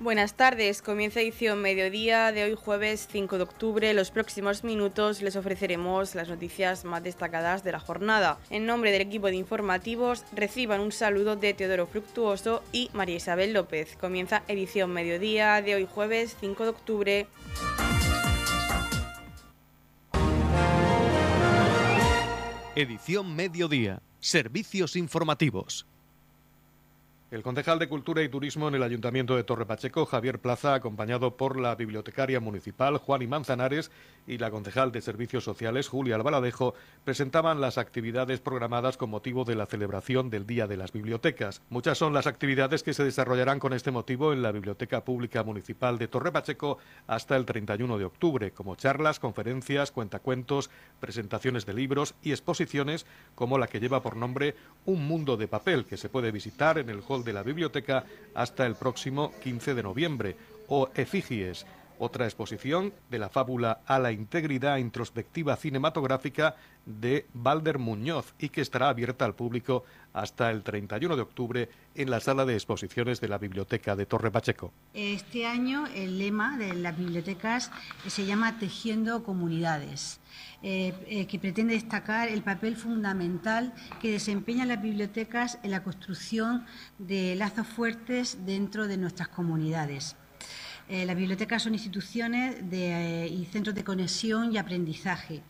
Buenas tardes, comienza edición mediodía de hoy jueves 5 de octubre. Los próximos minutos les ofreceremos las noticias más destacadas de la jornada. En nombre del equipo de informativos reciban un saludo de Teodoro Fructuoso y María Isabel López. Comienza edición mediodía de hoy jueves 5 de octubre. Edición mediodía. Servicios informativos. El concejal de Cultura y Turismo en el Ayuntamiento de Torre Pacheco, Javier Plaza, acompañado por la bibliotecaria municipal Juan y Manzanares y la concejal de Servicios Sociales Julia Albaladejo, presentaban las actividades programadas con motivo de la celebración del Día de las Bibliotecas. Muchas son las actividades que se desarrollarán con este motivo en la Biblioteca Pública Municipal de Torre Pacheco hasta el 31 de octubre, como charlas, conferencias, cuentacuentos, presentaciones de libros y exposiciones como la que lleva por nombre Un Mundo de Papel, que se puede visitar en el de la biblioteca hasta el próximo 15 de noviembre, o Efigies, otra exposición de la fábula a la integridad introspectiva cinematográfica de Balder Muñoz y que estará abierta al público hasta el 31 de octubre en la sala de exposiciones de la Biblioteca de Torre Pacheco. Este año el lema de las bibliotecas se llama Tejiendo Comunidades. Eh, eh, que pretende destacar el papel fundamental que desempeñan las bibliotecas en la construcción de lazos fuertes dentro de nuestras comunidades. Eh, las bibliotecas son instituciones y centros de conexión y aprendizaje,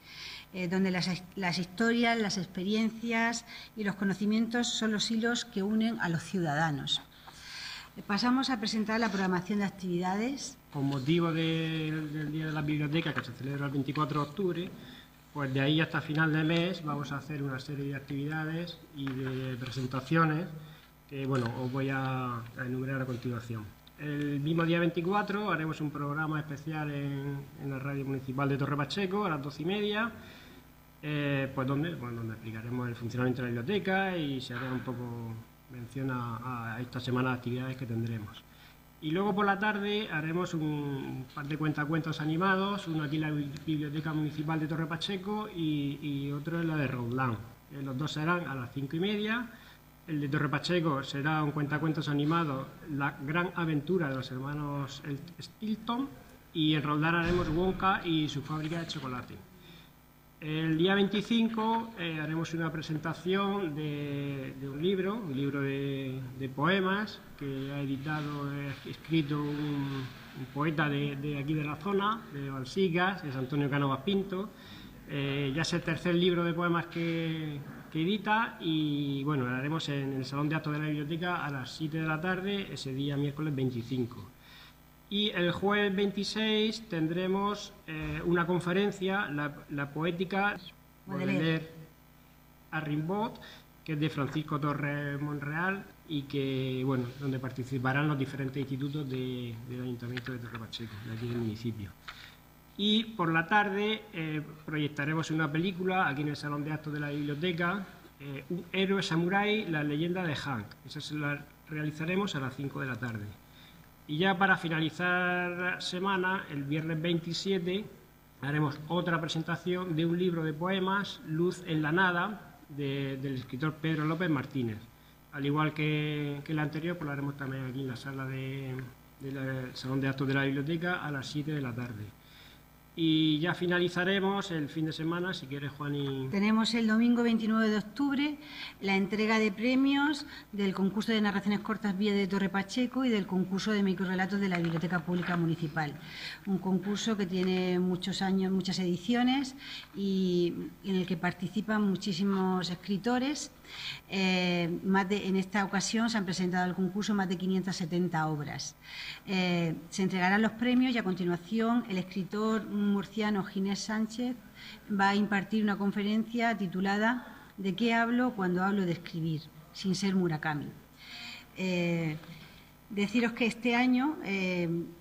donde las, historias, las experiencias y los conocimientos son los hilos que unen a los ciudadanos. Pasamos a presentar la programación de actividades. Con motivo del Día de la Biblioteca, que se celebra el 24 de octubre, pues de ahí hasta final de mes vamos a hacer una serie de actividades y de presentaciones que bueno, os voy a, enumerar a continuación. El mismo día 24 haremos un programa especial en, la radio municipal de Torre Pacheco a las 12 y media, eh, pues donde, donde explicaremos el funcionamiento de la biblioteca y se hará un poco mención a, a esta semana de actividades que tendremos. Y luego por la tarde haremos un par de cuentacuentos animados, uno aquí en la Biblioteca Municipal de Torre Pacheco y, otro en la de Roldán. Eh, los dos serán a las cinco y media. El de Torre Pacheco será un cuentacuentos animado, La gran aventura de los hermanos Stilton. Y en Roldán haremos Wonka y su fábrica de chocolate. El día 25 eh, haremos una presentación de, un libro, un libro de, poemas que ha editado, ha escrito un, poeta de, aquí de la zona, de Balsigas, es Antonio Canovas Pinto. Eh, ya es el tercer libro de poemas que, que, edita y bueno, lo haremos en el Salón de Actos de la Biblioteca a las 7 de la tarde, ese día miércoles 25. Y el jueves 26 tendremos eh, una conferencia, la, poética leer a Rimbaud, que es de Francisco Torres Monreal y que, bueno, donde participarán los diferentes institutos del Ayuntamiento de Torre Pacheco, de aquí del municipio. Y por la tarde eh, proyectaremos una película aquí en el Salón de Actos de la Biblioteca, eh, héroe samurái, la leyenda de Hank. Esa se la realizaremos a las 5 de la tarde. Y ya para finalizar semana, el viernes 27, haremos otra presentación de un libro de poemas, Luz en la Nada, del escritor Pedro López Martínez. Al igual que, que el anterior, pues lo haremos también aquí en la sala del Salón de Actos de la Biblioteca a las 7 de la tarde. Y ya finalizaremos el fin de semana, si quieres, Juan. Y... Tenemos el domingo 29 de octubre la entrega de premios del concurso de narraciones cortas Vía de Torre Pacheco y del concurso de microrelatos de la Biblioteca Pública Municipal. Un concurso que tiene muchos años, muchas ediciones y en el que participan muchísimos escritores. Eh, en esta ocasión se han presentado al concurso más de 570 obras. Eh, se entregarán los premios y a continuación el escritor murciano Ginés Sánchez va a impartir una conferencia titulada ¿De qué hablo cuando hablo de escribir? sin ser Murakami. Eh, deciros que este año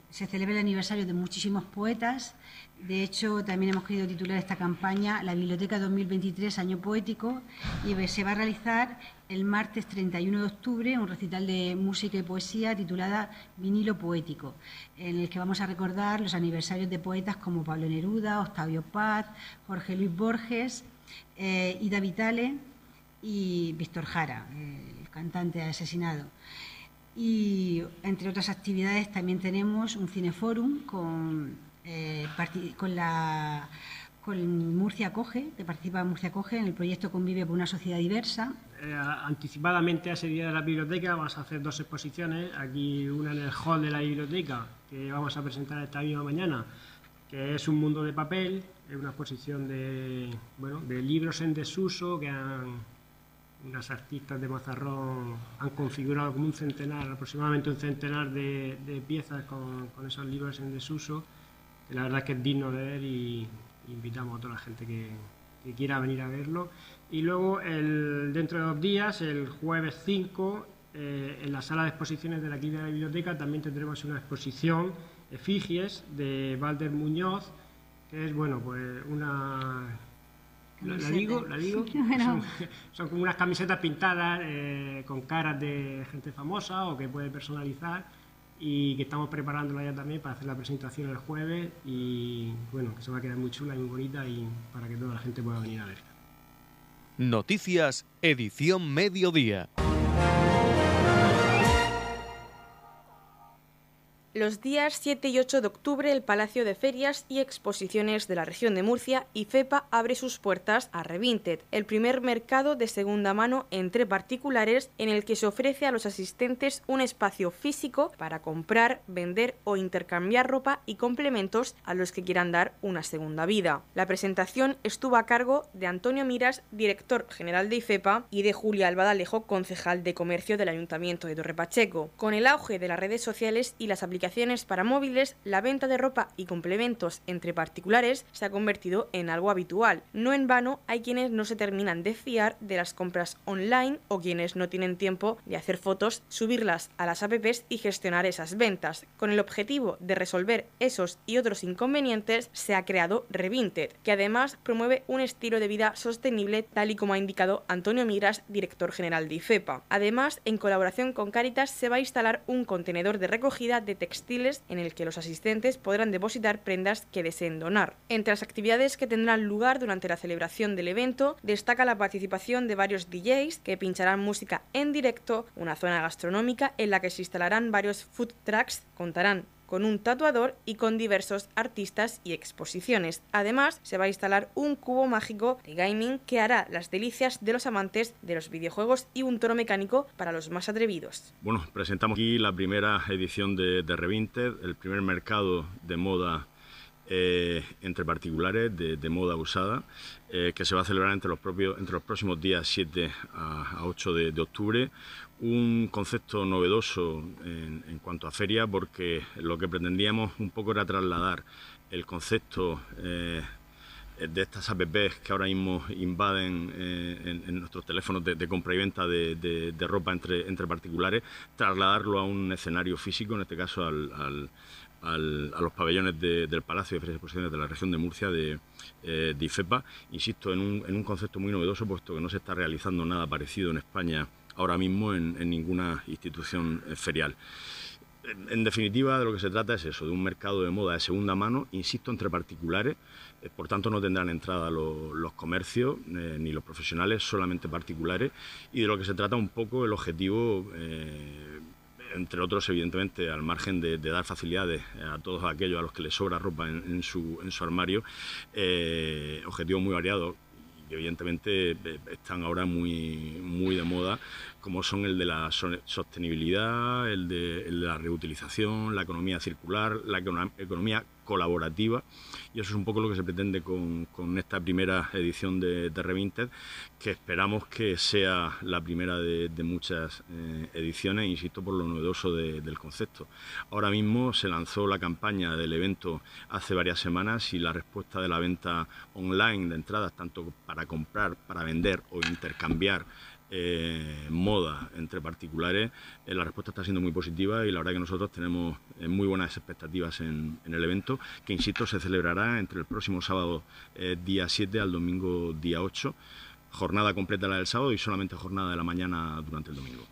se celebra el aniversario de muchísimos poetas de hecho, también hemos querido titular esta campaña La Biblioteca 2023, Año Poético, y se va a realizar el martes 31 de octubre un recital de música y poesía titulada Vinilo Poético, en el que vamos a recordar los aniversarios de poetas como Pablo Neruda, Octavio Paz, Jorge Luis Borges, eh, Ida Vitale y Víctor Jara, el cantante asesinado. Y entre otras actividades también tenemos un cineforum con, eh, con la con Murcia Coge, que participa Murcia Coge en el proyecto Convive por una sociedad diversa. Eh, anticipadamente a ese día de la biblioteca vamos a hacer dos exposiciones, aquí una en el hall de la biblioteca, que vamos a presentar esta misma mañana, que es Un mundo de papel, es una exposición de, bueno, de libros en desuso que han, unas artistas de Mazarrón han configurado como un centenar, aproximadamente un centenar de, piezas con, con, esos libros en desuso, la verdad es que es digno de ver y invitamos a toda la gente que, que quiera venir a verlo. Y luego, el, dentro de dos días, el jueves 5, eh, en la sala de exposiciones de la de la Biblioteca también tendremos una exposición efigies de Valder Muñoz, que es, bueno, pues una... ¿La, digo? ¿La digo? Son, como unas camisetas pintadas eh, con caras de gente famosa o que puede personalizar y que estamos preparándola ya también para hacer la presentación el jueves y bueno, que se va a quedar muy chula y muy bonita y para que toda la gente pueda venir a verla. Noticias, edición mediodía. Los días 7 y 8 de octubre, el Palacio de Ferias y Exposiciones de la región de Murcia, IFEPA, abre sus puertas a Revinted, el primer mercado de segunda mano entre particulares en el que se ofrece a los asistentes un espacio físico para comprar, vender o intercambiar ropa y complementos a los que quieran dar una segunda vida. La presentación estuvo a cargo de Antonio Miras, director general de IFEPA, y de Julia Albadalejo, concejal de comercio del Ayuntamiento de Torre Pacheco. Con el auge de las redes sociales y las aplicaciones para móviles, la venta de ropa y complementos entre particulares se ha convertido en algo habitual. No en vano hay quienes no se terminan de fiar de las compras online o quienes no tienen tiempo de hacer fotos, subirlas a las apps y gestionar esas ventas. Con el objetivo de resolver esos y otros inconvenientes se ha creado Revinted, que además promueve un estilo de vida sostenible tal y como ha indicado Antonio Miras, director general de IFEPA. Además, en colaboración con Caritas se va a instalar un contenedor de recogida de textiles en el que los asistentes podrán depositar prendas que deseen donar. Entre las actividades que tendrán lugar durante la celebración del evento, destaca la participación de varios DJs que pincharán música en directo, una zona gastronómica en la que se instalarán varios food trucks, contarán con un tatuador y con diversos artistas y exposiciones. Además, se va a instalar un cubo mágico de gaming que hará las delicias de los amantes de los videojuegos y un toro mecánico para los más atrevidos. Bueno, presentamos aquí la primera edición de, Revinted, el primer mercado de moda eh, entre particulares de, moda usada, eh, que se va a celebrar entre los, propios, próximos días 7 a, 8 de, octubre. Un concepto novedoso en, cuanto a feria, porque lo que pretendíamos un poco era trasladar el concepto eh, de estas apps que ahora mismo invaden en, nuestros teléfonos de, compra y venta de, ropa entre particulares, trasladarlo a un escenario físico, en este caso al a los pabellones del Palacio de Ferias y Exposiciones de la región de Murcia de, eh, IFEPA, insisto, en un, concepto muy novedoso, puesto que no se está realizando nada parecido en España ahora mismo en, ninguna institución eh, ferial. En, definitiva, de lo que se trata es eso, de un mercado de moda de segunda mano, insisto, entre particulares, eh, por tanto no tendrán entrada los, comercios ni los profesionales, solamente particulares, y de lo que se trata un poco el objetivo entre otros, evidentemente, al margen de, dar facilidades a todos aquellos a los que les sobra ropa en, su, en su, armario, eh, objetivo muy variado y evidentemente eh, están ahora muy, muy de moda, como son el de la sostenibilidad, el de, el de la reutilización, la economía circular, la economía colaborativa y eso es un poco lo que se pretende con, esta primera edición de, de, Revinted, que esperamos que sea la primera de, muchas eh, ediciones, insisto, por lo novedoso del concepto. Ahora mismo se lanzó la campaña del evento hace varias semanas y la respuesta de la venta online de entradas, tanto para comprar, para vender o intercambiar eh, moda entre particulares, eh, la respuesta está siendo muy positiva y la verdad que nosotros tenemos eh, muy buenas expectativas en, el evento, que insisto se celebrará entre el próximo sábado día 7 al domingo día 8, jornada completa la del sábado y solamente jornada de la mañana durante el domingo.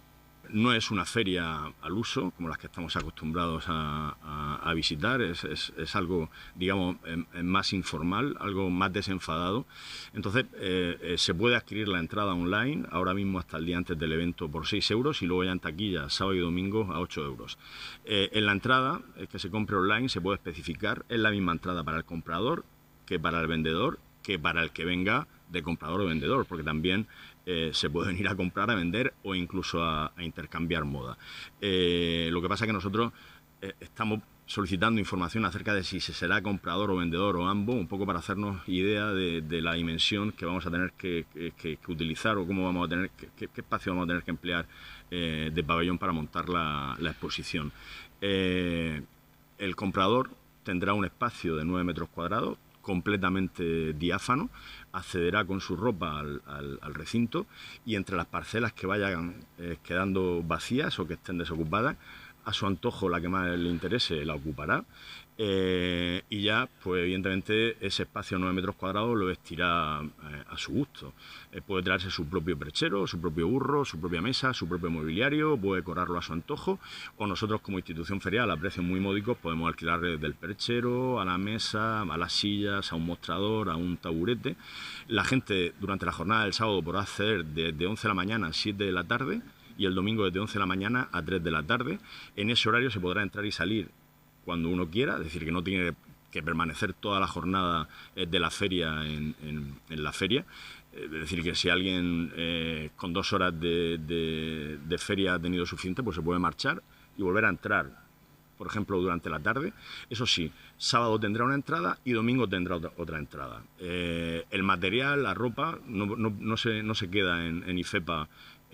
No es una feria al uso, como las que estamos acostumbrados a, a, visitar, es, es, algo, digamos, em, em, más informal, algo más desenfadado. Entonces, eh, eh, se puede adquirir la entrada online, ahora mismo hasta el día antes del evento, por 6 euros y luego ya en taquilla, sábado y domingo, a 8 euros. en la entrada, que se compre online, se puede especificar, es la misma entrada para el comprador que para el vendedor, que para el que venga de comprador o vendedor, porque también eh, se pueden ir a comprar, a vender o incluso a, intercambiar moda. Eh, lo que pasa es que nosotros eh, estamos solicitando información acerca de si se será comprador o vendedor o ambos, un poco para hacernos idea de, la dimensión que vamos a tener que, utilizar o cómo vamos a tener, qué, espacio vamos a tener que emplear de pabellón para montar la, exposición. el comprador tendrá un espacio de 9 metros cuadrados completamente diáfano, accederá con su ropa al, recinto y entre las parcelas que vayan eh, quedando vacías o que estén desocupadas, a su antojo la que más le interese la ocupará eh, y ya, pues evidentemente ese espacio de 9 metros cuadrados lo vestirá eh, a su gusto. Eh, puede traerse su propio perchero, su propio burro, su propia mesa, su propio mobiliario, puede decorarlo a su antojo, o nosotros como institución ferial a precios muy módicos podemos alquilar del perchero a la mesa, a las sillas, a un mostrador, a un taburete. La gente durante la jornada del sábado podrá acceder desde 11 de la mañana a 7 de la tarde y el domingo desde 11 de la mañana a 3 de la tarde. En ese horario se podrá entrar y salir cuando uno quiera, es decir, que no tiene que permanecer toda la jornada eh, de la feria en, la feria. Eh, es decir, que si alguien eh, con dos horas de, feria ha tenido suficiente, pues se puede marchar y volver a entrar por ejemplo, durante la tarde. Eso sí, sábado tendrá una entrada y domingo tendrá otra, entrada. el material, la ropa, no, se, no se queda en, en IFEPA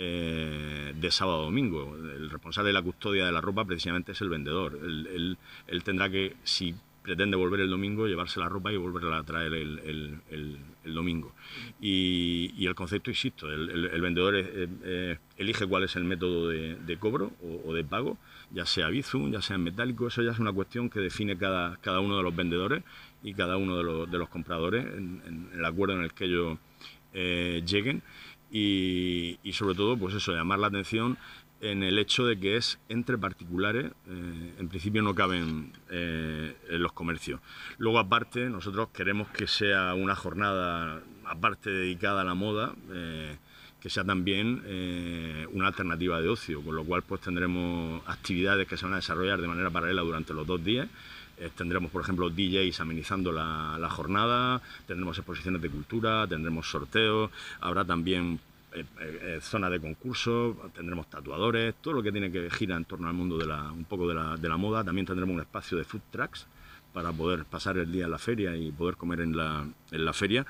eh, de sábado a domingo. El responsable de la custodia de la ropa precisamente es el vendedor. Él, tendrá que, si pretende volver el domingo, llevarse la ropa y volverla a traer el, domingo. Y, el concepto, insisto, el, vendedor eh, eh, elige cuál es el método de, cobro o, de pago, ya sea Bizum, ya sea en metálico, eso ya es una cuestión que define cada, cada uno de los vendedores y cada uno de los, compradores en, el acuerdo en el que ellos lleguen y, sobre todo, pues eso, llamar la atención en el hecho de que es entre particulares, eh, en principio no caben eh, en los comercios. Luego, aparte, nosotros queremos que sea una jornada, aparte dedicada a la moda, eh, que sea también una alternativa de ocio, con lo cual pues tendremos actividades que se van a desarrollar de manera paralela durante los dos días. tendremos, por ejemplo, DJs amenizando la, jornada, tendremos exposiciones de cultura, tendremos sorteos, habrá también zona de concurso, tendremos tatuadores, todo lo que tiene que girar en torno al mundo de la, un poco de la, de la moda. También tendremos un espacio de food trucks para poder pasar el día en la feria y poder comer en la, en la feria.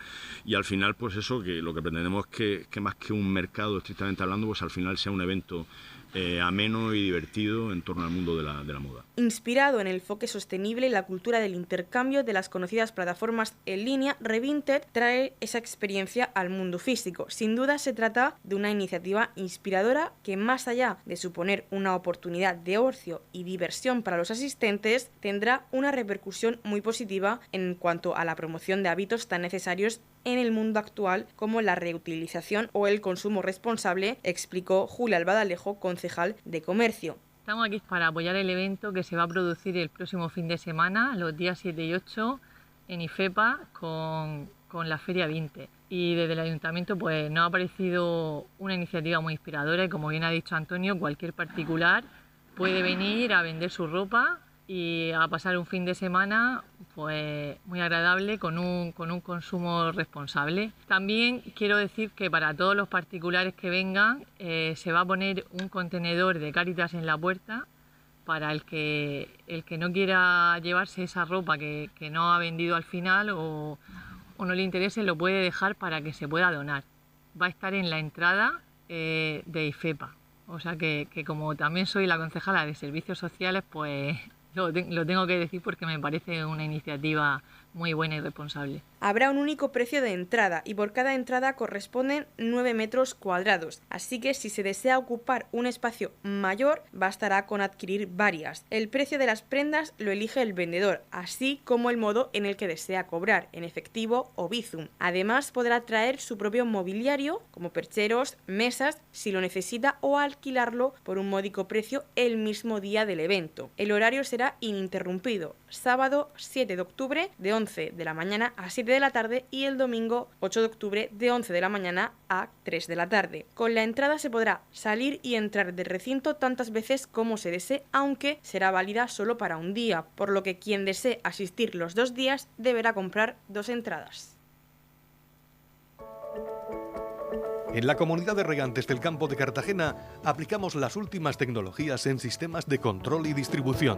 Y al final, pues eso, que lo que pretendemos es que, que más que un mercado estrictamente hablando, pues al final sea un evento eh, ameno y divertido en torno al mundo de la, de la, moda. Inspirado en el enfoque sostenible y la cultura del intercambio de las conocidas plataformas en línea, Revinted trae esa experiencia al mundo físico. Sin duda se trata de una iniciativa inspiradora que más allá de suponer una oportunidad de ocio y diversión para los asistentes, tendrá una repercusión muy positiva en cuanto a la promoción de hábitos tan necesarios en el mundo actual como la reutilización o el consumo responsable, explicó Julia Albadalejo, concejal de Comercio. Estamos aquí para apoyar el evento que se va a producir el próximo fin de semana, los días 7 y 8, en IFEPA con, con la Feria 20. Y desde el ayuntamiento pues nos ha parecido una iniciativa muy inspiradora y como bien ha dicho Antonio, cualquier particular puede venir a vender su ropa y a pasar un fin de semana pues muy agradable con un, con un consumo responsable. También quiero decir que para todos los particulares que vengan eh, se va a poner un contenedor de Cáritas en la puerta para el que, el que no quiera llevarse esa ropa que, que no ha vendido al final o, o, no le interese lo puede dejar para que se pueda donar. Va a estar en la entrada eh, de IFEPA. O sea que, que como también soy la concejala de servicios sociales, pues lo, tengo que decir porque me parece una iniciativa muy buena y responsable. Habrá un único precio de entrada y por cada entrada corresponden 9 metros cuadrados, así que si se desea ocupar un espacio mayor bastará con adquirir varias. El precio de las prendas lo elige el vendedor, así como el modo en el que desea cobrar, en efectivo o bizum. Además podrá traer su propio mobiliario, como percheros, mesas, si lo necesita o alquilarlo por un módico precio el mismo día del evento. El horario será ininterrumpido. Sábado 7 de octubre de 11 de la mañana a 7 de la tarde y el domingo 8 de octubre de 11 de la mañana a 3 de la tarde. Con la entrada se podrá salir y entrar del recinto tantas veces como se desee, aunque será válida solo para un día, por lo que quien desee asistir los dos días deberá comprar dos entradas. En la comunidad de regantes del campo de Cartagena aplicamos las últimas tecnologías en sistemas de control y distribución,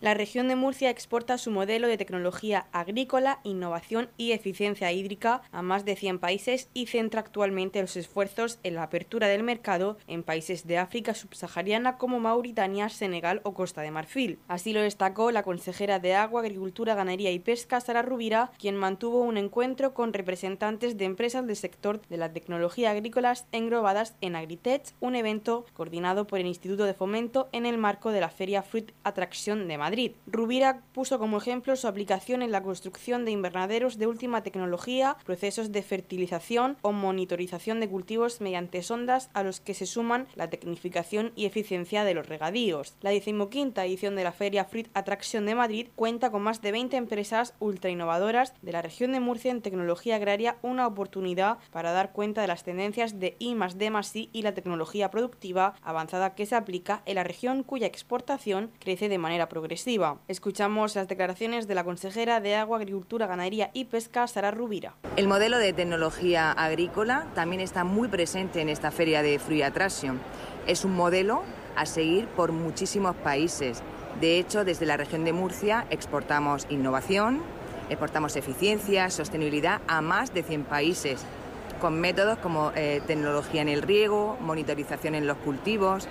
La región de Murcia exporta su modelo de tecnología agrícola, innovación y eficiencia hídrica a más de 100 países y centra actualmente los esfuerzos en la apertura del mercado en países de África subsahariana como Mauritania, Senegal o Costa de Marfil. Así lo destacó la consejera de Agua, Agricultura, Ganadería y Pesca, Sara Rubira, quien mantuvo un encuentro con representantes de empresas del sector de la tecnología agrícolas englobadas en Agritech, un evento coordinado por el Instituto de Fomento en el marco de la Feria Fruit Attraction de Madrid. Madrid. Rubira puso como ejemplo su aplicación en la construcción de invernaderos de última tecnología, procesos de fertilización o monitorización de cultivos mediante sondas a los que se suman la tecnificación y eficiencia de los regadíos. La decimoquinta edición de la Feria Fruit Attraction de Madrid cuenta con más de 20 empresas ultra innovadoras de la región de Murcia en tecnología agraria, una oportunidad para dar cuenta de las tendencias de I D I y la tecnología productiva avanzada que se aplica en la región cuya exportación crece de manera progresiva Escuchamos las declaraciones de la consejera de Agua, Agricultura, Ganadería y Pesca, Sara Rubira. El modelo de tecnología agrícola también está muy presente en esta feria de Fruit Attraction. Es un modelo a seguir por muchísimos países. De hecho, desde la región de Murcia exportamos innovación, exportamos eficiencia, sostenibilidad a más de 100 países, con métodos como eh, tecnología en el riego, monitorización en los cultivos,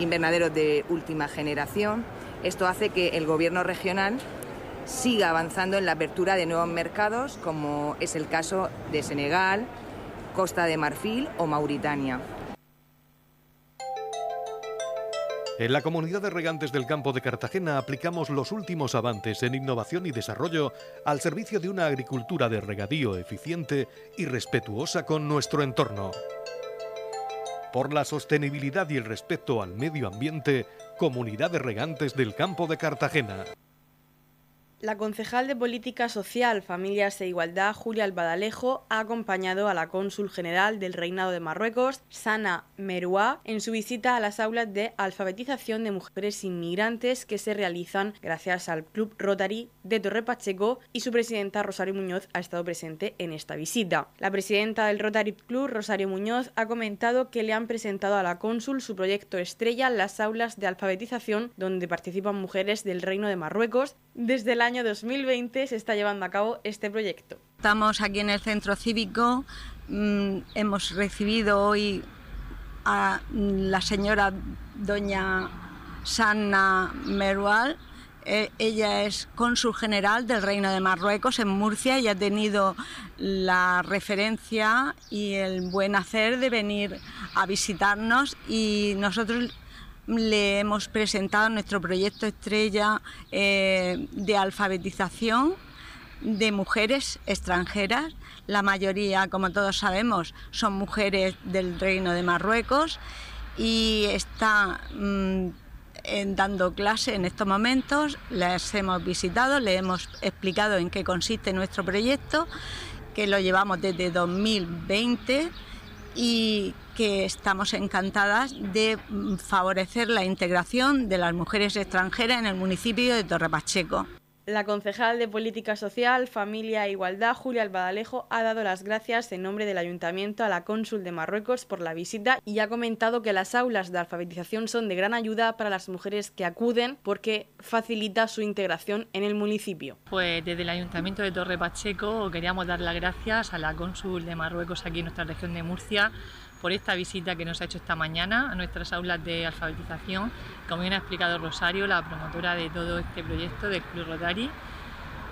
invernaderos de última generación esto hace que el gobierno regional siga avanzando en la apertura de nuevos mercados, como es el caso de Senegal, Costa de Marfil o Mauritania. En la comunidad de regantes del campo de Cartagena aplicamos los últimos avances en innovación y desarrollo al servicio de una agricultura de regadío eficiente y respetuosa con nuestro entorno. Por la sostenibilidad y el respeto al medio ambiente, Comunidad de Regantes del Campo de Cartagena. La concejal de Política Social, Familias e Igualdad, Julia Albadalejo, ha acompañado a la cónsul general del Reinado de Marruecos, Sana Meroua, en su visita a las aulas de alfabetización de mujeres inmigrantes que se realizan gracias al Club Rotary de Torre Pacheco y su presidenta Rosario Muñoz ha estado presente en esta visita. La presidenta del Rotary Club, Rosario Muñoz, ha comentado que le han presentado a la cónsul su proyecto estrella, las aulas de alfabetización, donde participan mujeres del Reino de Marruecos desde el año 2020 se está llevando a cabo este proyecto. Estamos aquí en el centro cívico, mm, hemos recibido hoy a la señora doña Sanna Merual. Eh, ella es cónsul general del Reino de Marruecos en Murcia y ha tenido la referencia y el buen hacer de venir a visitarnos y nosotros le hemos presentado nuestro proyecto estrella eh, de alfabetización de mujeres extranjeras. La mayoría, como todos sabemos, son mujeres del Reino de Marruecos y está mm, dando clase en estos momentos. Las hemos visitado, le hemos explicado en qué consiste nuestro proyecto, que lo llevamos desde 2020 y que estamos encantadas de favorecer la integración de las mujeres extranjeras en el municipio de Torre Pacheco. La concejal de Política Social, Familia e Igualdad, Julia Albadalejo, ha dado las gracias en nombre del Ayuntamiento a la cónsul de Marruecos por la visita y ha comentado que las aulas de alfabetización son de gran ayuda para las mujeres que acuden porque facilita su integración en el municipio. Pues desde el Ayuntamiento de Torre Pacheco queríamos dar las gracias a la cónsul de Marruecos aquí en nuestra región de Murcia por esta visita que nos ha hecho esta mañana a nuestras aulas de alfabetización. Como bien ha explicado Rosario, la promotora de todo este proyecto del Club Rotary,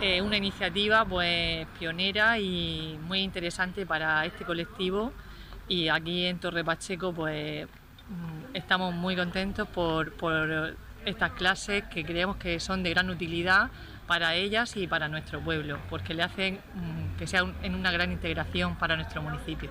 eh, una iniciativa pues pionera y muy interesante para este colectivo y aquí en Torre Pacheco pues mm, estamos muy contentos por, estas clases que creemos que son de gran utilidad para ellas y para nuestro pueblo, porque le hacen mm, que sea en una gran integración para nuestro municipio.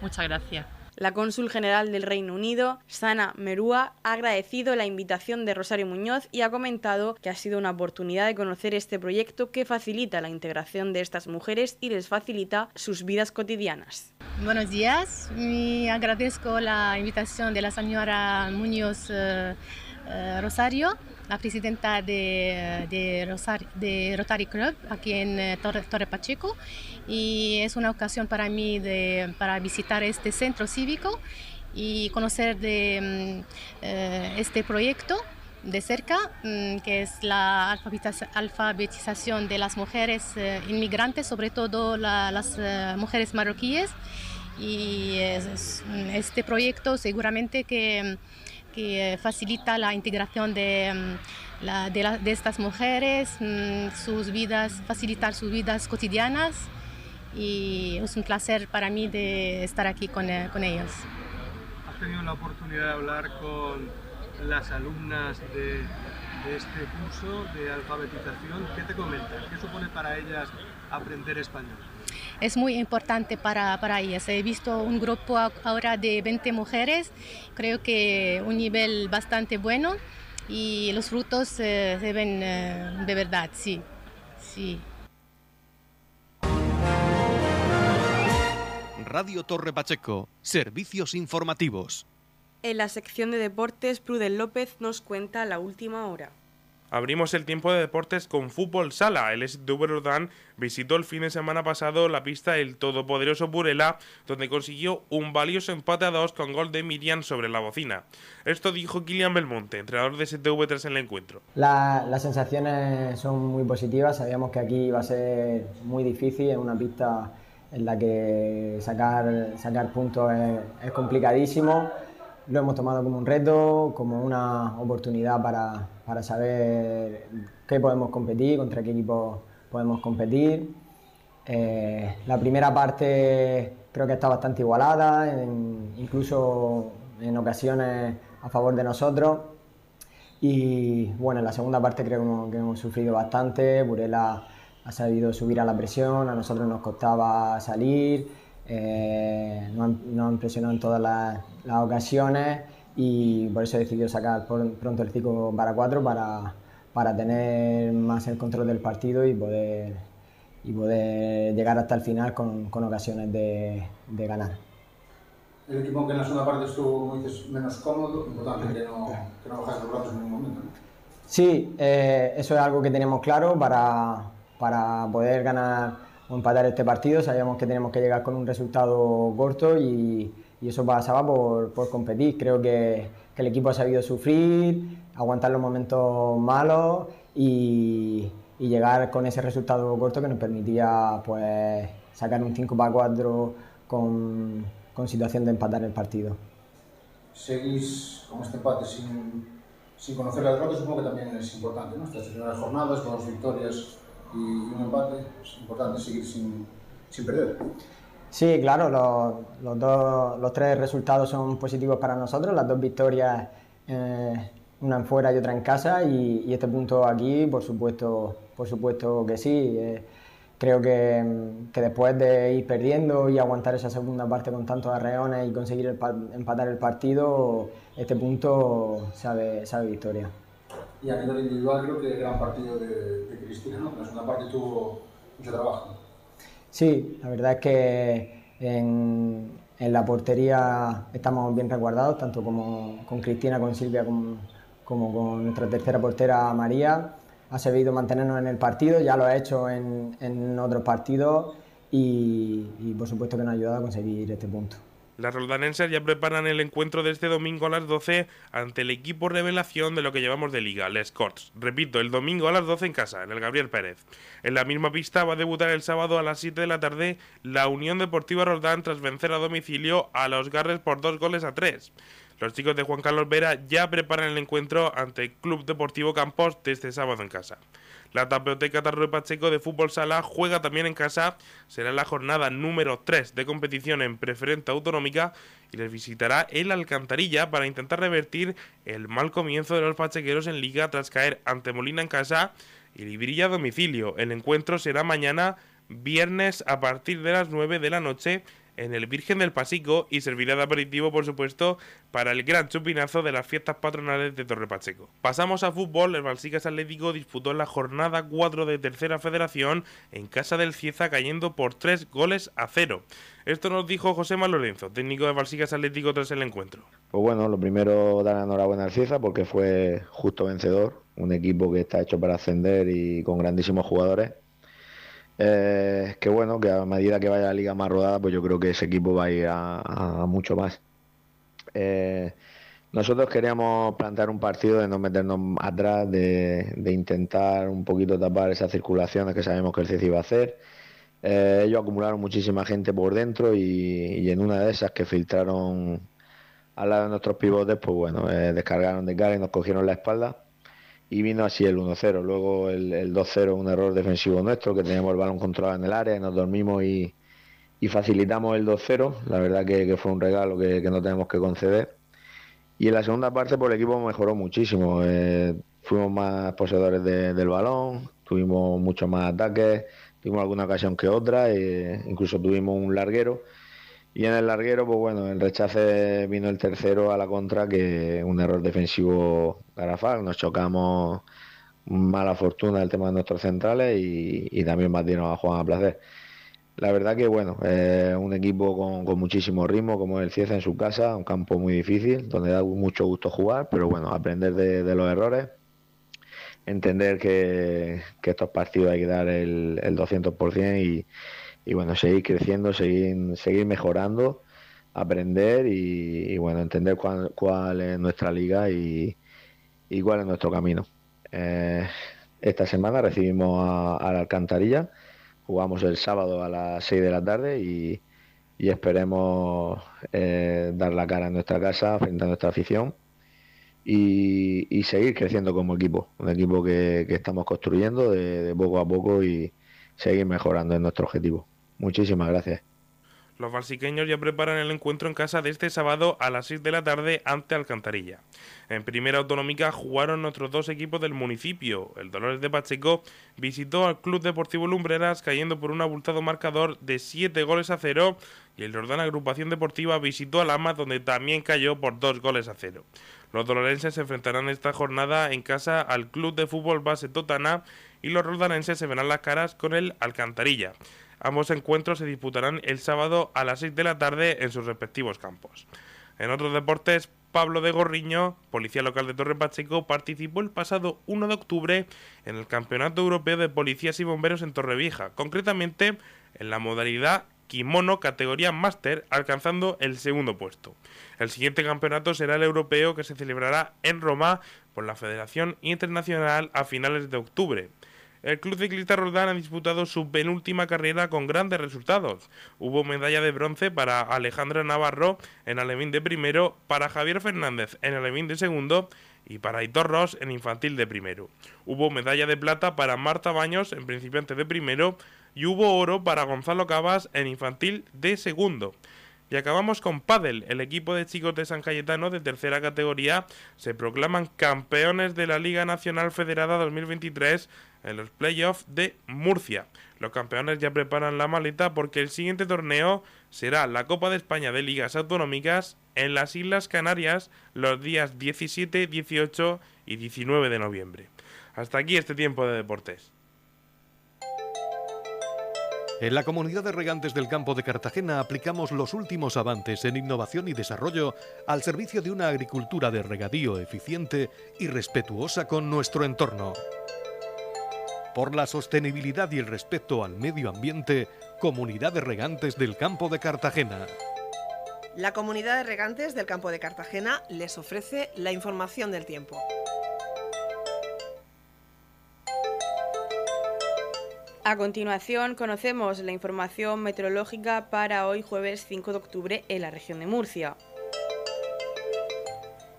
Muchas gracias. La cónsul general del Reino Unido, Sana Merúa, ha agradecido la invitación de Rosario Muñoz y ha comentado que ha sido una oportunidad de conocer este proyecto que facilita la integración de estas mujeres y les facilita sus vidas cotidianas. Buenos días, agradezco la invitación de la señora Muñoz eh, eh, Rosario la presidenta de, Rotary Club aquí en eh, Torre, Pacheco y es una ocasión para mí de, para visitar este centro cívico y conocer de mm, eh, este proyecto de cerca, mm, que es la alfabetización de las mujeres eh, inmigrantes, sobre todo las mujeres marroquíes. Y este proyecto seguramente que que facilita la integración de, mm, de, estas mujeres, mm, sus vidas, facilitar sus vidas cotidianas y es un placer para mí de estar aquí con, eh, con ellos. ¿Has tenido la oportunidad de hablar con las alumnas de, de este curso de alfabetización? ¿Qué te comentan? ¿Qué supone para ellas aprender español? Es muy importante para, para ellas. He visto un grupo ahora de 20 mujeres, creo que un nivel bastante bueno y los frutos se ven eh, de verdad, sí, sí. Radio Torre Pacheco, servicios informativos. En la sección de deportes, Prudel López nos cuenta la última hora. Abrimos el tiempo de deportes con fútbol sala. El STV Rodán visitó el fin de semana pasado la pista El Todopoderoso Burela, donde consiguió un valioso empate a dos con gol de Miriam sobre la bocina. Esto dijo Kilian Belmonte, entrenador de STV tras el encuentro. las sensaciones son muy positivas. Sabíamos que aquí iba a ser muy difícil, en una pista en la que sacar, sacar puntos es complicadísimo lo hemos tomado como un reto, como una oportunidad para, para saber qué podemos competir, contra qué equipo podemos competir. Eh, la primera parte creo que está bastante igualada, incluso en ocasiones a favor de nosotros. Y bueno, en la segunda parte creo que hemos sufrido bastante. Burela ha sabido subir a la presión, a nosotros nos costaba salir. Eh, nos, han, impresionado en todas las, ocasiones y por eso he decidido sacar pronto el 5 para 4 para, para tener más el control del partido y poder, y poder llegar hasta el final con, con ocasiones de, de, ganar. El equipo que en la segunda parte estuvo menos cómodo, importante que no, que no bajas los brazos en ningún momento. Sí, eh, eso es algo que tenemos claro para, para poder ganar empatar este partido. Sabíamos que teníamos que llegar con un resultado corto y, y eso pasaba por, por, competir. Creo que, que, el equipo ha sabido sufrir, aguantar los momentos malos y, y, llegar con ese resultado corto que nos permitía pues, sacar un 5 para 4 con, con situación de empatar el partido. Seguís con este empate sin, sin conocer la derrota, supongo que también es importante, ¿no? Estas primeras jornadas, con las victorias y un empate, es importante seguir sin, sin perder. Sí, claro, los, dos, los tres resultados son positivos para nosotros, las dos victorias, eh, una en fuera y otra en casa, y, este punto aquí, por supuesto, por supuesto que sí. Eh, creo que, que, después de ir perdiendo y aguantar esa segunda parte con tantos arreones y conseguir empatar el partido, este punto sabe, sabe victoria y a nivel individual creo que gran partido de, de Cristina, ¿no? la segunda parte tuvo mucho trabajo. Sí, la verdad es que en, en la portería estamos bien resguardados, tanto como con Cristina, con Silvia, como, con nuestra tercera portera María. Ha sabido mantenernos en el partido, ya lo ha hecho en, en otros partidos y, y por supuesto que nos ha ayudado a conseguir este punto. Las roldanenses ya preparan el encuentro de este domingo a las 12 ante el equipo revelación de lo que llevamos de liga, Les Corts. Repito, el domingo a las 12 en casa, en el Gabriel Pérez. En la misma pista va a debutar el sábado a las 7 de la tarde la Unión Deportiva Roldán tras vencer a domicilio a los Garres por dos goles a tres. Los chicos de Juan Carlos Vera ya preparan el encuentro ante el Club Deportivo Campos de este sábado en casa. La Tapeoteca Tarro Pacheco de Fútbol Sala juega también en casa. Será la jornada número 3 de competición en preferente autonómica y les visitará el Alcantarilla para intentar revertir el mal comienzo de los pachequeros en liga tras caer ante Molina en casa y Librilla a domicilio. El encuentro será mañana viernes a partir de las 9 de la noche en el Virgen del Pasico y servirá de aperitivo, por supuesto, para el gran chupinazo de las fiestas patronales de Torre Pacheco. Pasamos a fútbol, el Balsicas Atlético disputó la jornada 4 de Tercera Federación en casa del Cieza cayendo por 3 goles a 0. Esto nos dijo José Lorenzo, técnico de Balsicas Atlético tras el encuentro. Pues bueno, lo primero dar enhorabuena al Cieza porque fue justo vencedor, un equipo que está hecho para ascender y con grandísimos jugadores eh, que bueno, que a medida que vaya la liga más rodada, pues yo creo que ese equipo va a ir a, mucho más. Eh, nosotros queríamos plantear un partido de no meternos atrás, de, intentar un poquito tapar esas circulaciones que sabemos que el CECI iba a hacer. Eh, ellos acumularon muchísima gente por dentro y, en una de esas que filtraron al lado de nuestros pivotes, pues bueno, descargaron de cara y nos cogieron la espalda y vino así el 1-0. Luego el, 2-0, un error defensivo nuestro, que teníamos el balón controlado en el área, nos dormimos y, facilitamos el 2-0. La verdad que, fue un regalo que, no tenemos que conceder. Y en la segunda parte, pues el equipo mejoró muchísimo. Eh, fuimos más poseedores del balón, tuvimos muchos más ataques, tuvimos alguna ocasión que otra, e incluso tuvimos un larguero y en el larguero, pues bueno, el rechace vino el tercero a la contra, que un error defensivo garrafal. Nos chocamos mala fortuna el tema de nuestros centrales y, también batimos a Juan a placer. La verdad que bueno, es un equipo con, muchísimo ritmo, como el Cieza en su casa, un campo muy difícil, donde da mucho gusto jugar, pero bueno, aprender de, los errores, entender que, estos partidos hay que dar el, el 200% y y bueno, seguir creciendo, seguir, seguir mejorando, aprender y, bueno, entender cuál, es nuestra liga y, cuál es nuestro camino. Eh, esta semana recibimos a, la Alcantarilla, jugamos el sábado a las 6 de la tarde y, esperemos eh, dar la cara en nuestra casa frente a nuestra afición y, seguir creciendo como equipo, un equipo que, estamos construyendo de poco a poco y seguir mejorando en nuestro objetivo. Muchísimas gracias. Los balsiqueños ya preparan el encuentro en casa de este sábado a las 6 de la tarde ante Alcantarilla. En primera autonómica jugaron otros dos equipos del municipio. El Dolores de Pacheco visitó al Club Deportivo Lumbreras cayendo por un abultado marcador de 7 goles a 0 y el Jordán Agrupación Deportiva visitó a Lama donde también cayó por 2 goles a 0. Los dolorenses se enfrentarán esta jornada en casa al Club de Fútbol Base Totana y los roldanenses se verán las caras con el Alcantarilla. Ambos encuentros se disputarán el sábado a las 6 de la tarde en sus respectivos campos. En otros deportes, Pablo de Gorriño, policía local de Torre Pacheco, participó el pasado 1 de octubre en el Campeonato Europeo de Policías y Bomberos en Torrevieja, concretamente en la modalidad kimono categoría máster, alcanzando el segundo puesto. El siguiente campeonato será el europeo que se celebrará en Roma por la Federación Internacional a finales de octubre. El Club Ciclista Roldán ha disputado su penúltima carrera con grandes resultados. Hubo medalla de bronce para Alejandra Navarro en Alevín de primero, para Javier Fernández en Alevín de segundo y para Hitor Ross en infantil de primero. Hubo medalla de plata para Marta Baños en principiante de primero y hubo oro para Gonzalo Cabas en infantil de segundo. Y acabamos con Padel. El equipo de chicos de San Cayetano de tercera categoría se proclaman campeones de la Liga Nacional Federada 2023 en los playoffs de Murcia. Los campeones ya preparan la maleta porque el siguiente torneo será la Copa de España de Ligas Autonómicas en las Islas Canarias los días 17, 18 y 19 de noviembre. Hasta aquí este tiempo de deportes. En la comunidad de regantes del campo de Cartagena aplicamos los últimos avances en innovación y desarrollo al servicio de una agricultura de regadío eficiente y respetuosa con nuestro entorno. Por la sostenibilidad y el respeto al medio ambiente, Comunidad de Regantes del Campo de Cartagena. La Comunidad de Regantes del Campo de Cartagena les ofrece la información del tiempo. A continuación conocemos la información meteorológica para hoy jueves 5 de octubre en la región de Murcia.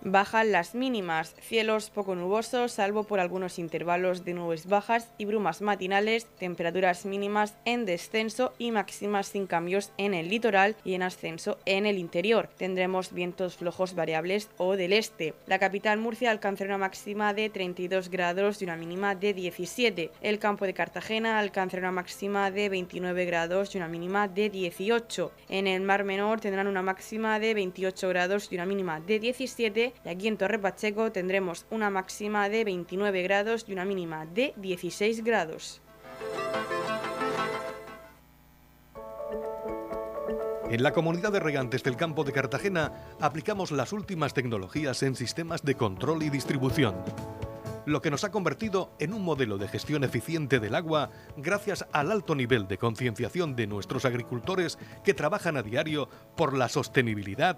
Bajan las mínimas, cielos poco nubosos, salvo por algunos intervalos de nubes bajas y brumas matinales, temperaturas mínimas en descenso y máximas sin cambios en el litoral y en ascenso en el interior. Tendremos vientos flojos variables o del este. La capital Murcia alcanzará una máxima de 32 grados y una mínima de 17. El campo de Cartagena alcanzará una máxima de 29 grados y una mínima de 18. En el Mar Menor tendrán una máxima de 28 grados y una mínima de 17 y aquí en Torre Pacheco tendremos una máxima de 29 grados y una mínima de 16 grados. En la comunidad de regantes del campo de Cartagena aplicamos las últimas tecnologías en sistemas de control y distribución, lo que nos ha convertido en un modelo de gestión eficiente del agua gracias al alto nivel de concienciación de nuestros agricultores que trabajan a diario por la sostenibilidad